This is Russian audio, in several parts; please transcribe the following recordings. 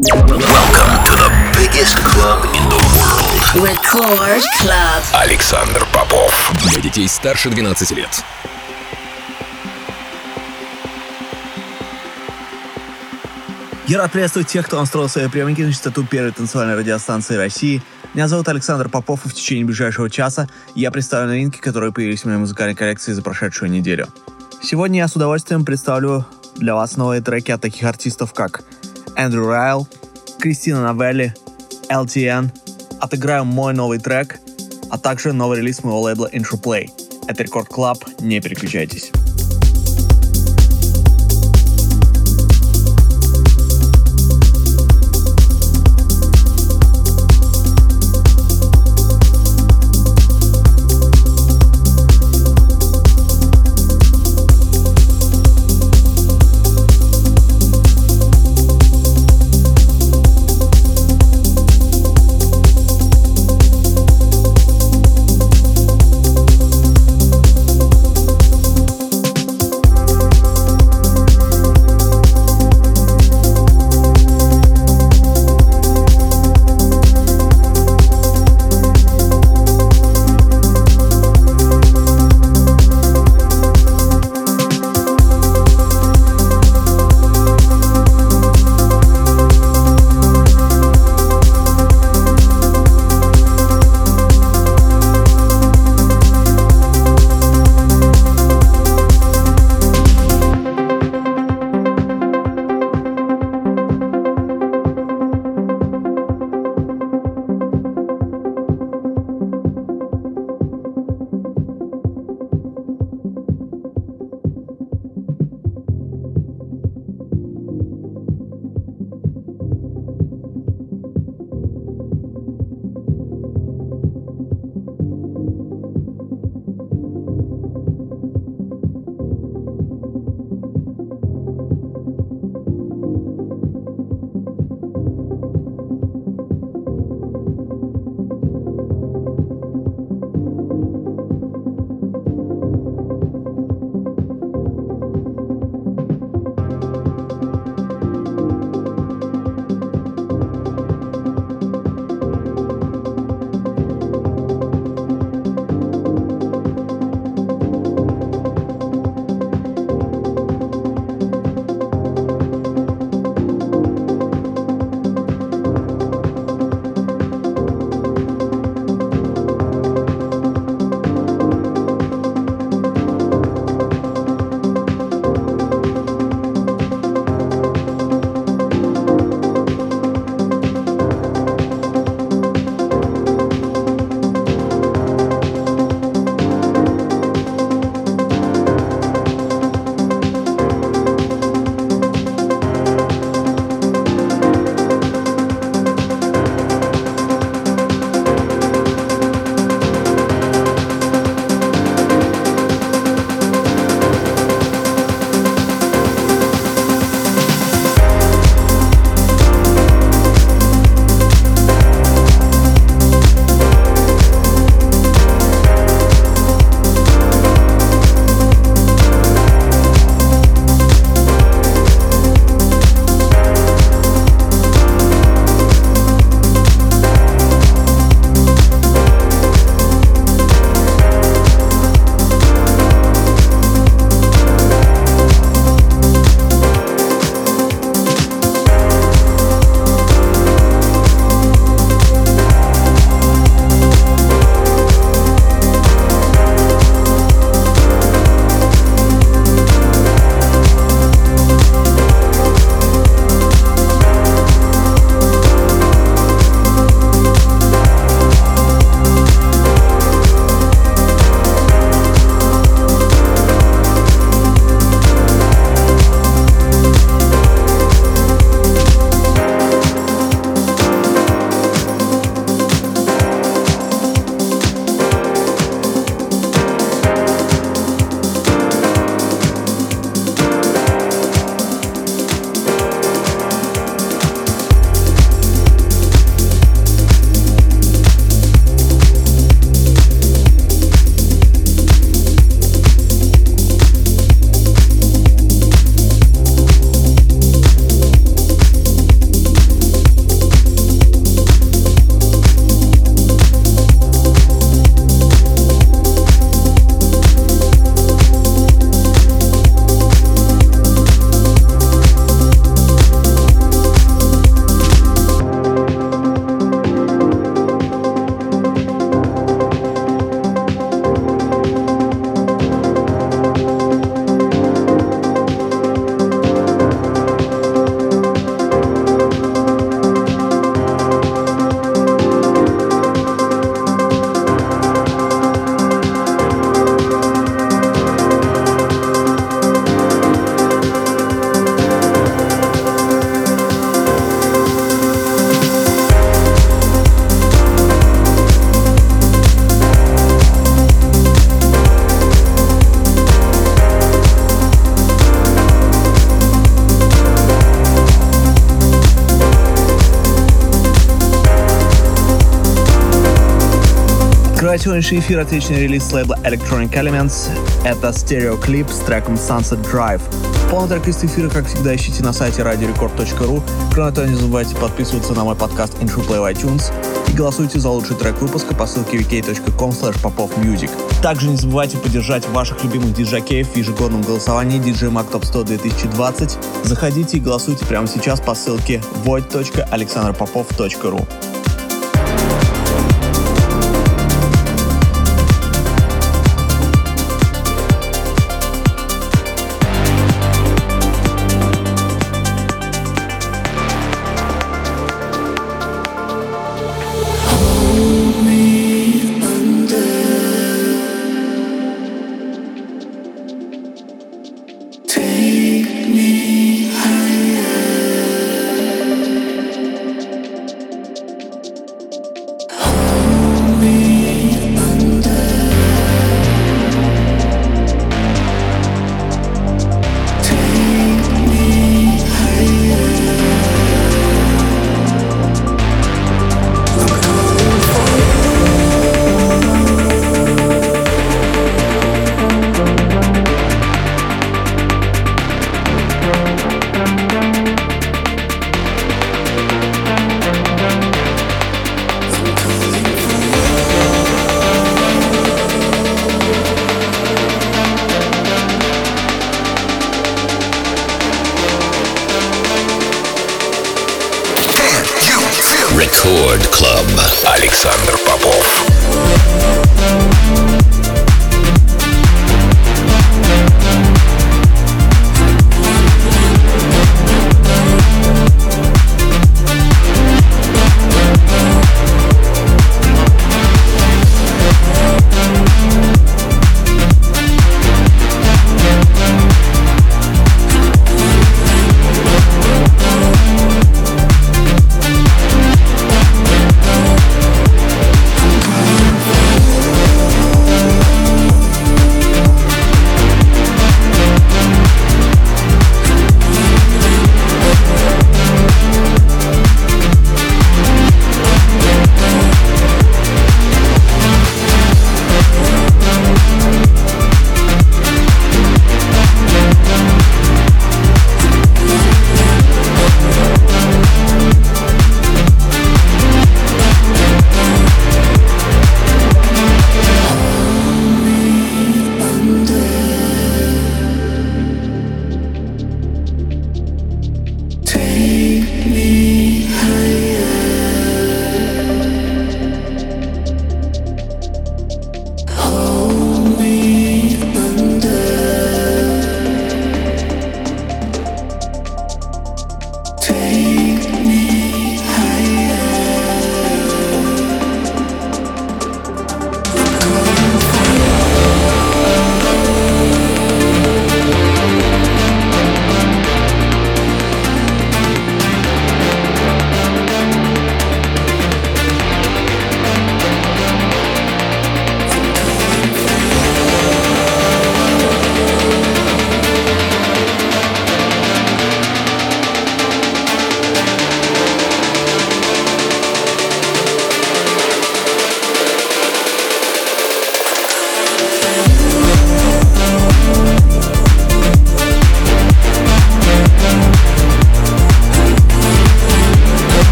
Welcome to the biggest club in the world. Record Club. Александр Попов. Для детей старше 12 лет. Я рад приветствовать тех, кто настроил свои приемники на частоту первой танцевальной радиостанции России. Меня зовут Александр Попов, и в течение ближайшего часа я представлю новинки, которые появились в моей музыкальной коллекции за прошедшую неделю. Сегодня я с удовольствием представлю для вас новые треки от таких артистов, как Эндрю Райел, Кристина Новелли, LTN. Отыграю мой новый трек, а также новый релиз моего лейбла Interplay. Это Record Club, не переключайтесь. Сегодняшний эфир отличный релиз с лейбла Electronic Elements. Это стереоклип с треком Sunset Drive. Полный трек из эфира, как всегда, ищите на сайте radiorecord.ru. Кроме того, не забывайте подписываться на мой подкаст Intro Play в iTunes и голосуйте за лучший трек выпуска по ссылке vk.com popofmusic. Также не забывайте поддержать ваших любимых диджакеев в ежегодном голосовании DJ Mag Top 100 2020. Заходите и голосуйте прямо сейчас по ссылке void.alexanderpopov.ru. Рекорд Клаб. Александр Попов.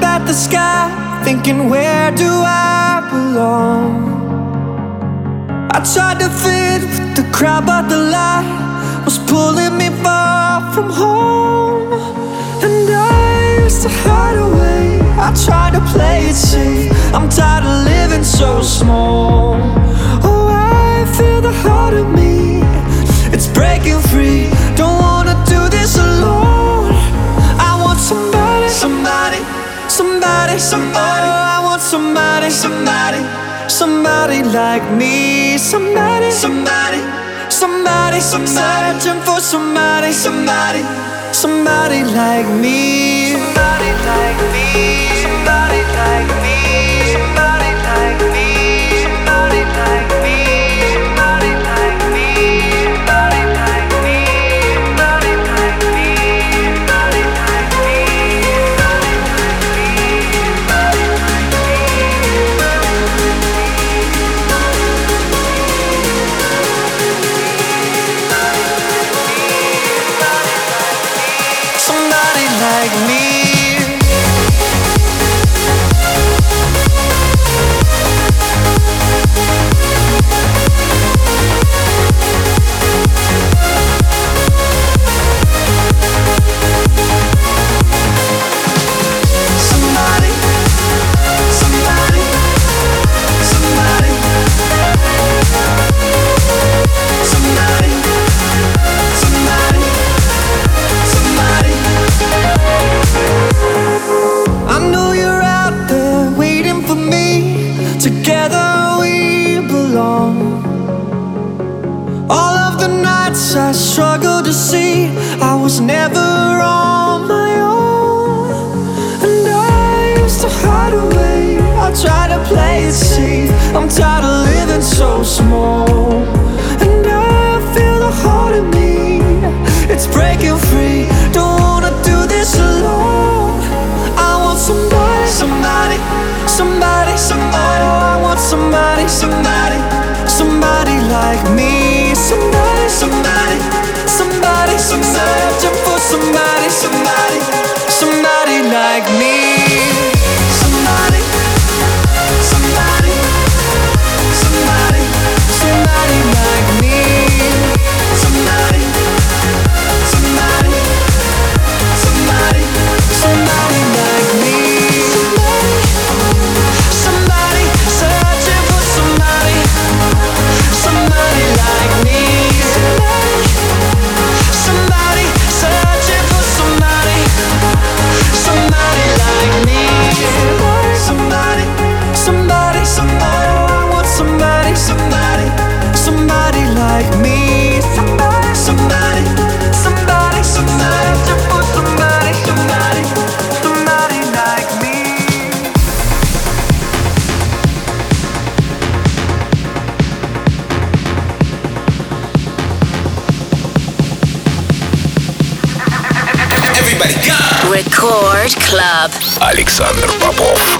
Up at the sky, thinking, where do I belong? I tried to fit with the crowd, but the light was pulling me far from home. And I used to hide away, I tried to play it safe. I'm tired of living so small. Oh, I feel the heart of me, it's breaking free. Don't somebody, somebody. Oh, I want somebody, somebody, somebody like me. Somebody, somebody, somebody, somebody. Searching for somebody, somebody, somebody like me. Somebody like me. Somebody like me. Safe. I'm tired of living so small. And I feel the heart in me. It's breaking free. Don't wanna do this alone. I want somebody, somebody, somebody, somebody. Oh, I want somebody, somebody, somebody like me. Somebody, somebody, somebody, somebody. Searching for somebody, somebody, somebody like me. Александр Попов.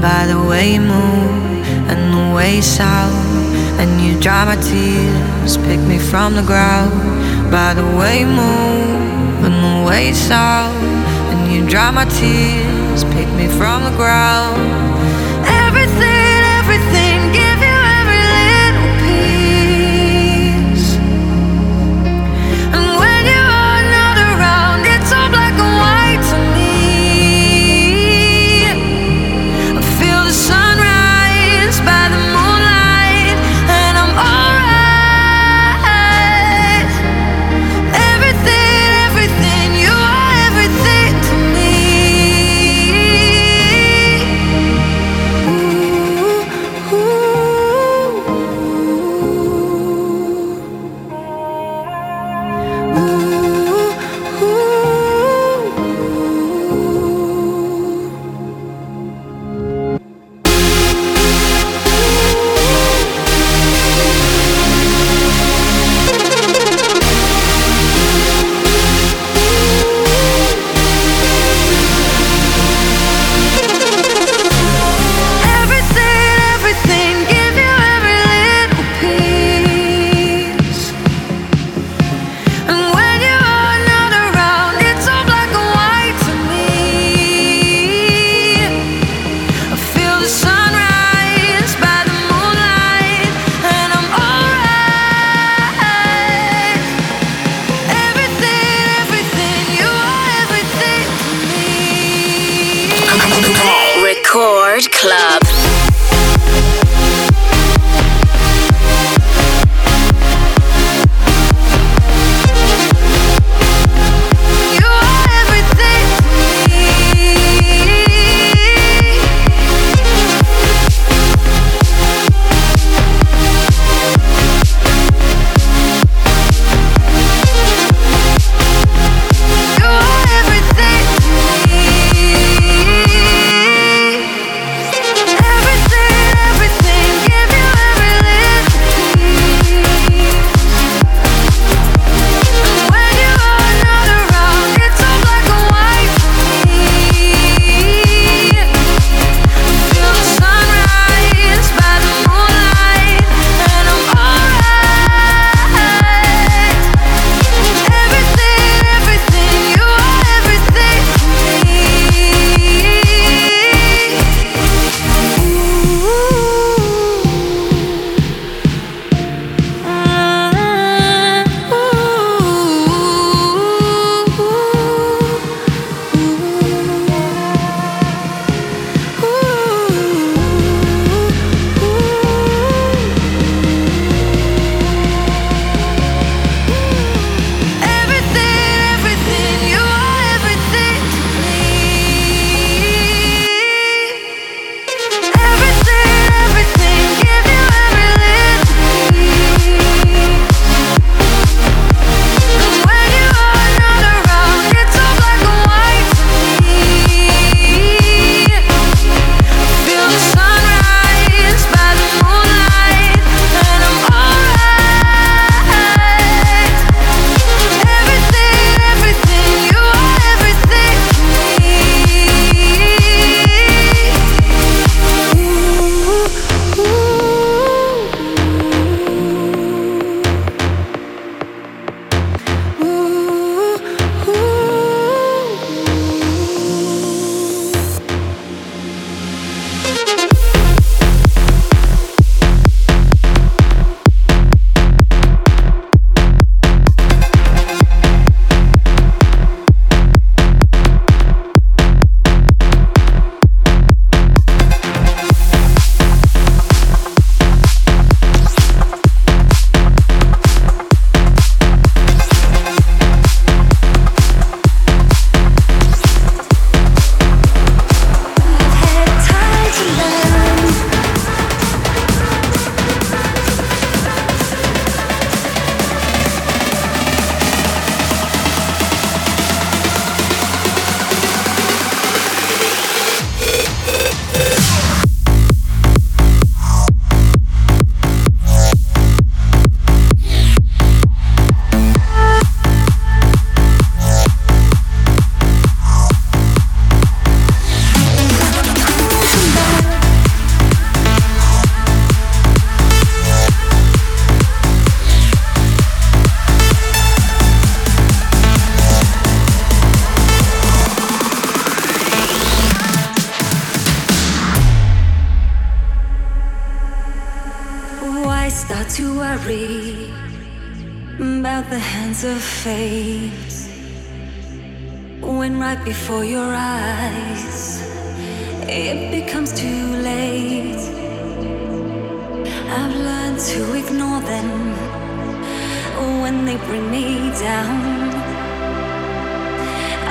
by the way you move and the way you sound. And you dry my tears, pick me from the ground. By the way you move and the way you sound. And you dry my tears, pick me from the ground.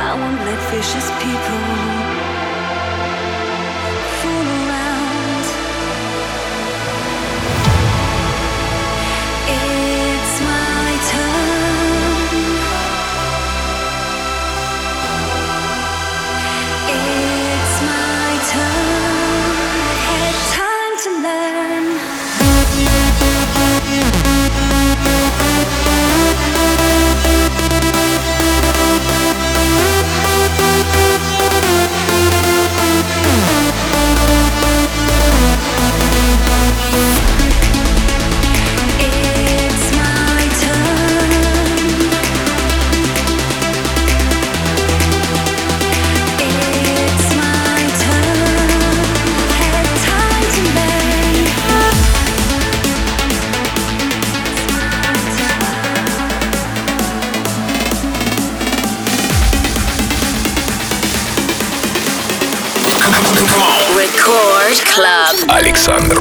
I won't let vicious people Александр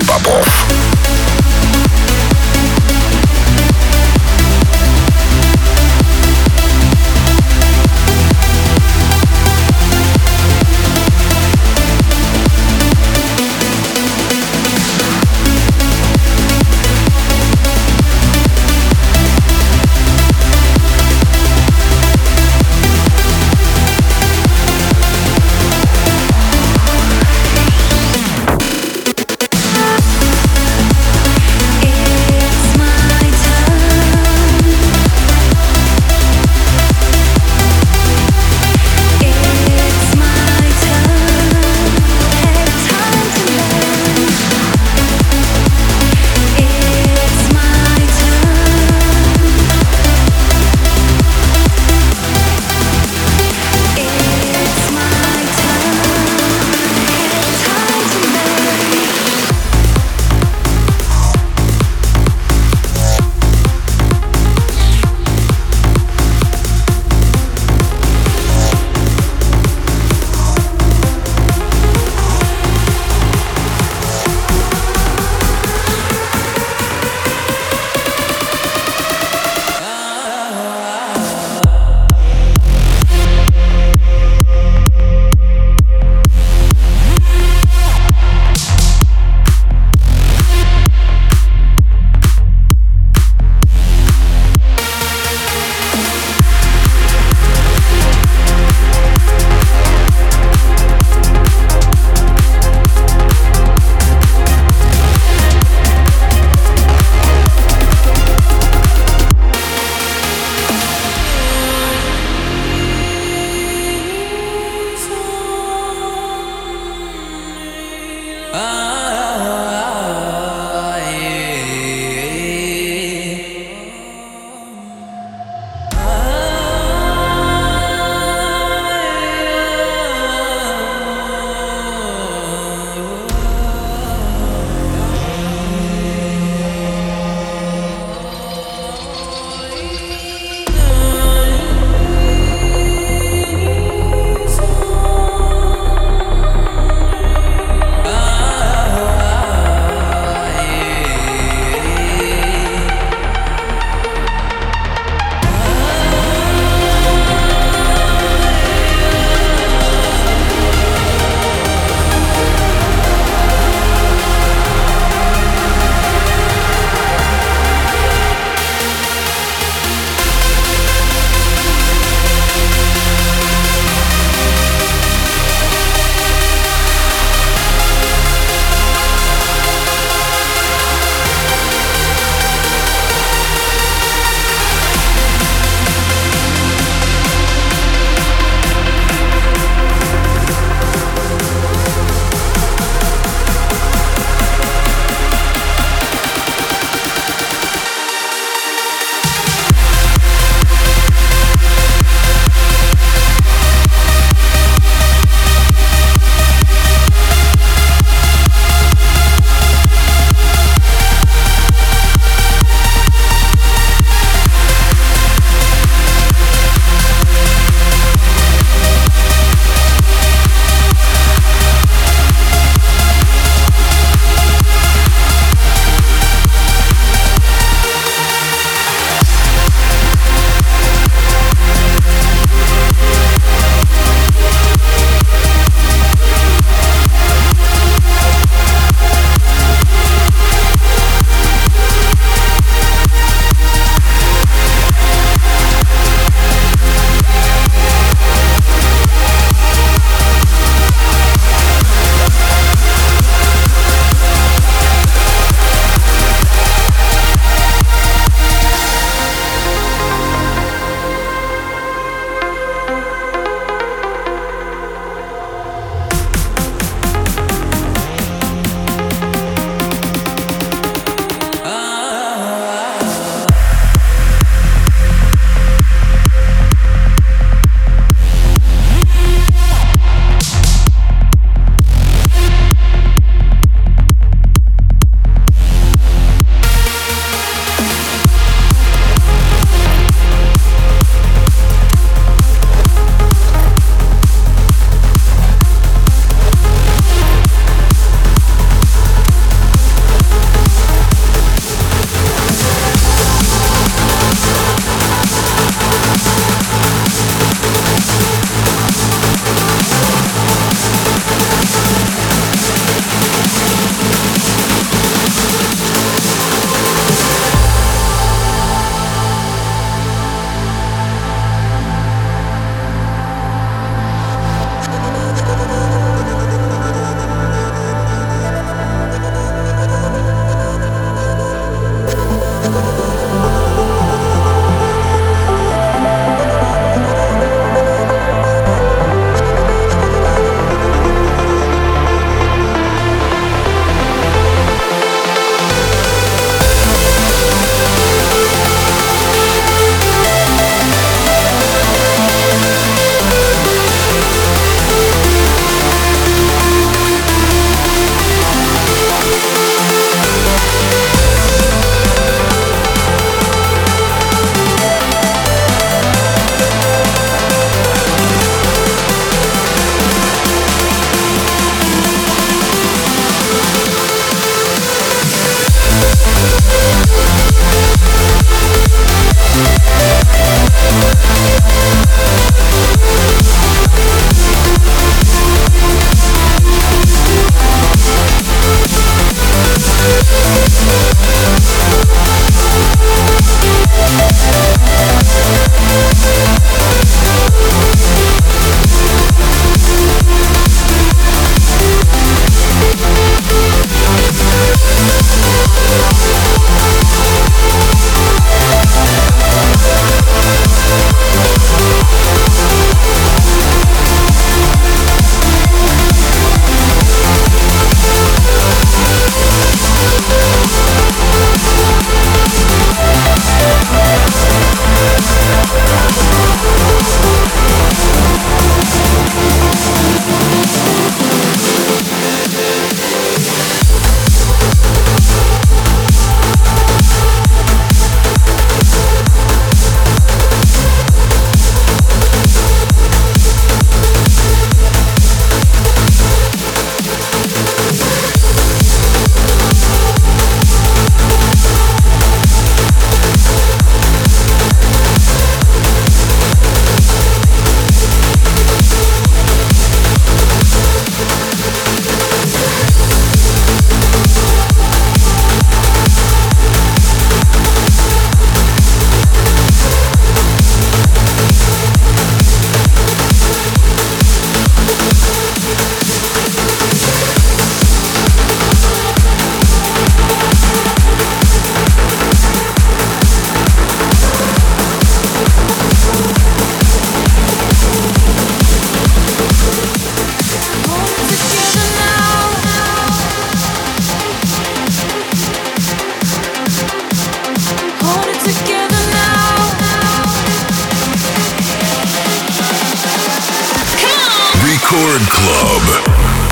Record Club.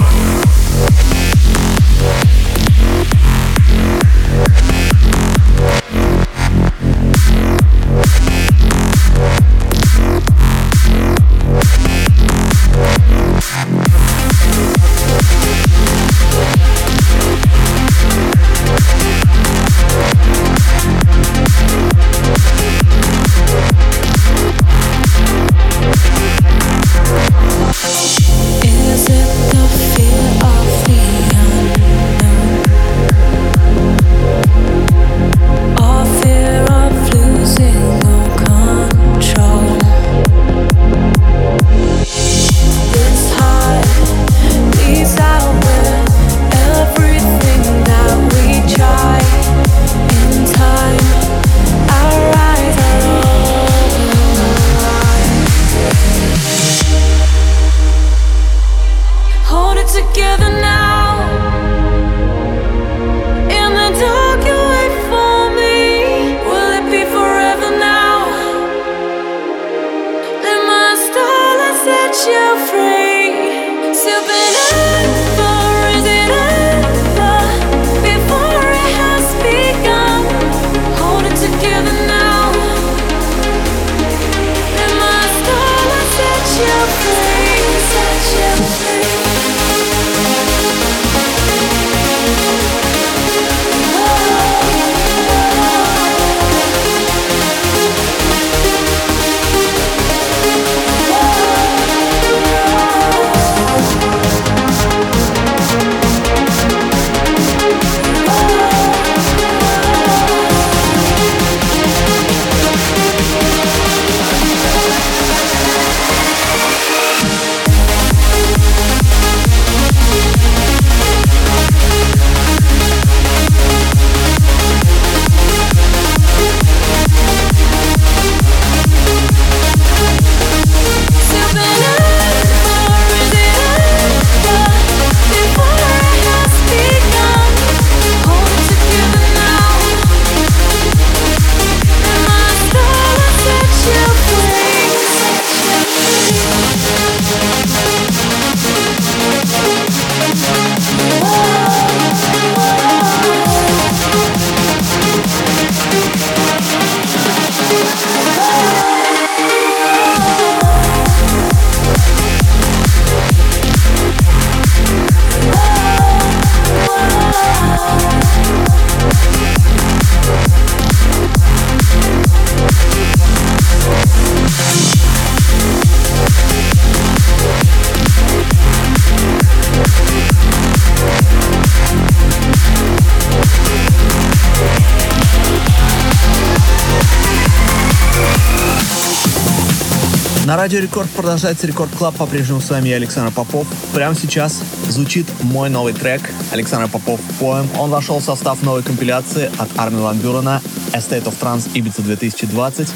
Радио Рекорд продолжается. Record Club по-прежнему с вами я, Александр Попов. Прямо сейчас звучит мой новый трек Александр Попов «Poem». Он вошел в состав новой компиляции от Армина Ван Бюрена A State of Trance Ibiza 2020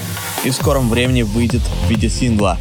и в скором времени выйдет в виде сингла.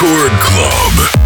Record Club.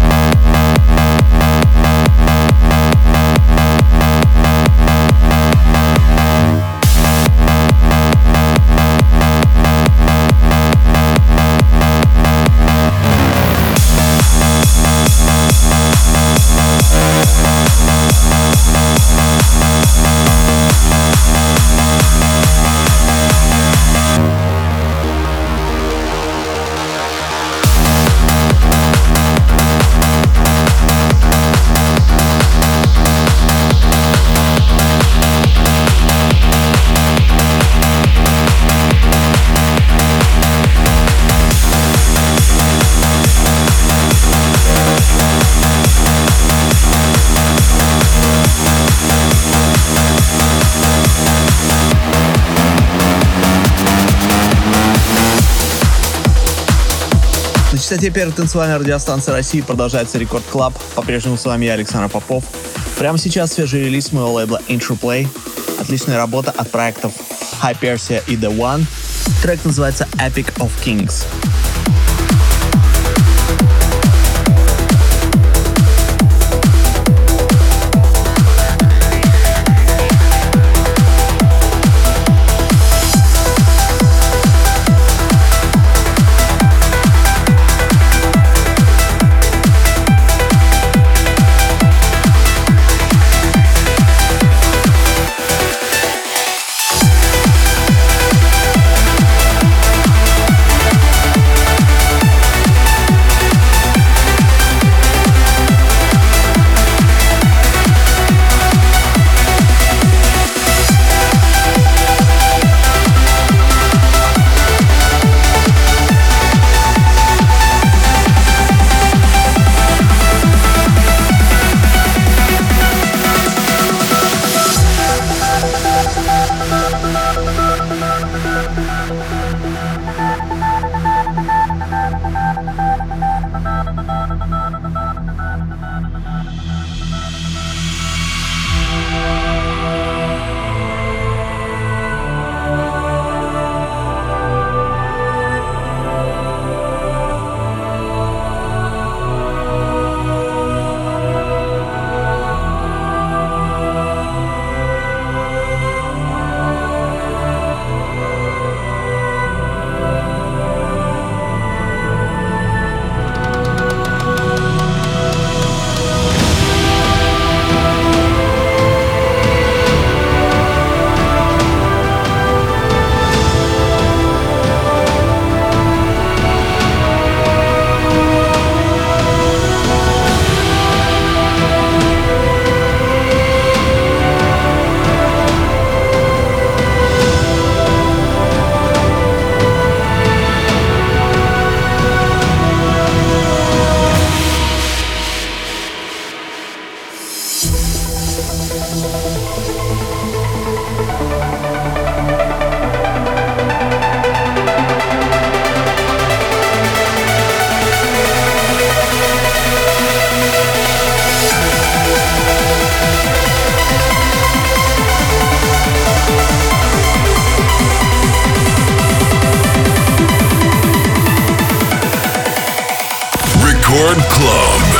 Частоте первой танцевальной радиостанции России продолжается Record Club. По-прежнему с вами я, Александр Попов. Прямо сейчас свежий релиз моего лейбла Interplay. Отличная работа от проектов Hypersia и The One. Трек называется Epic of Kings. Record Club.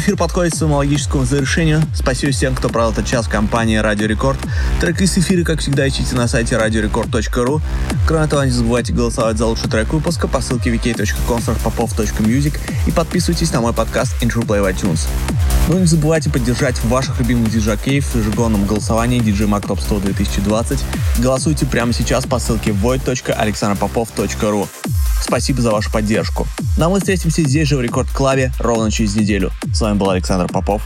Эфир подходит к своему логическому завершению. Спасибо всем, кто провел этот час в компании Радио Рекорд. Трек из эфира, как всегда, ищите на сайте radiorecord.ru. Кроме того, не забывайте голосовать за лучший трек выпуска по ссылке wiki.concert.popov.music и подписывайтесь на мой подкаст Intro Play в iTunes. Ну и не забывайте поддержать ваших любимых диджакеев в ежегодном голосовании DJ Mag Top 100 2020. Голосуйте прямо сейчас по ссылке void.alexandropopov.ru. Спасибо за вашу поддержку. Ну а мы встретимся здесь же в Рекорд Клабе ровно через неделю. С вами был Александр Попов.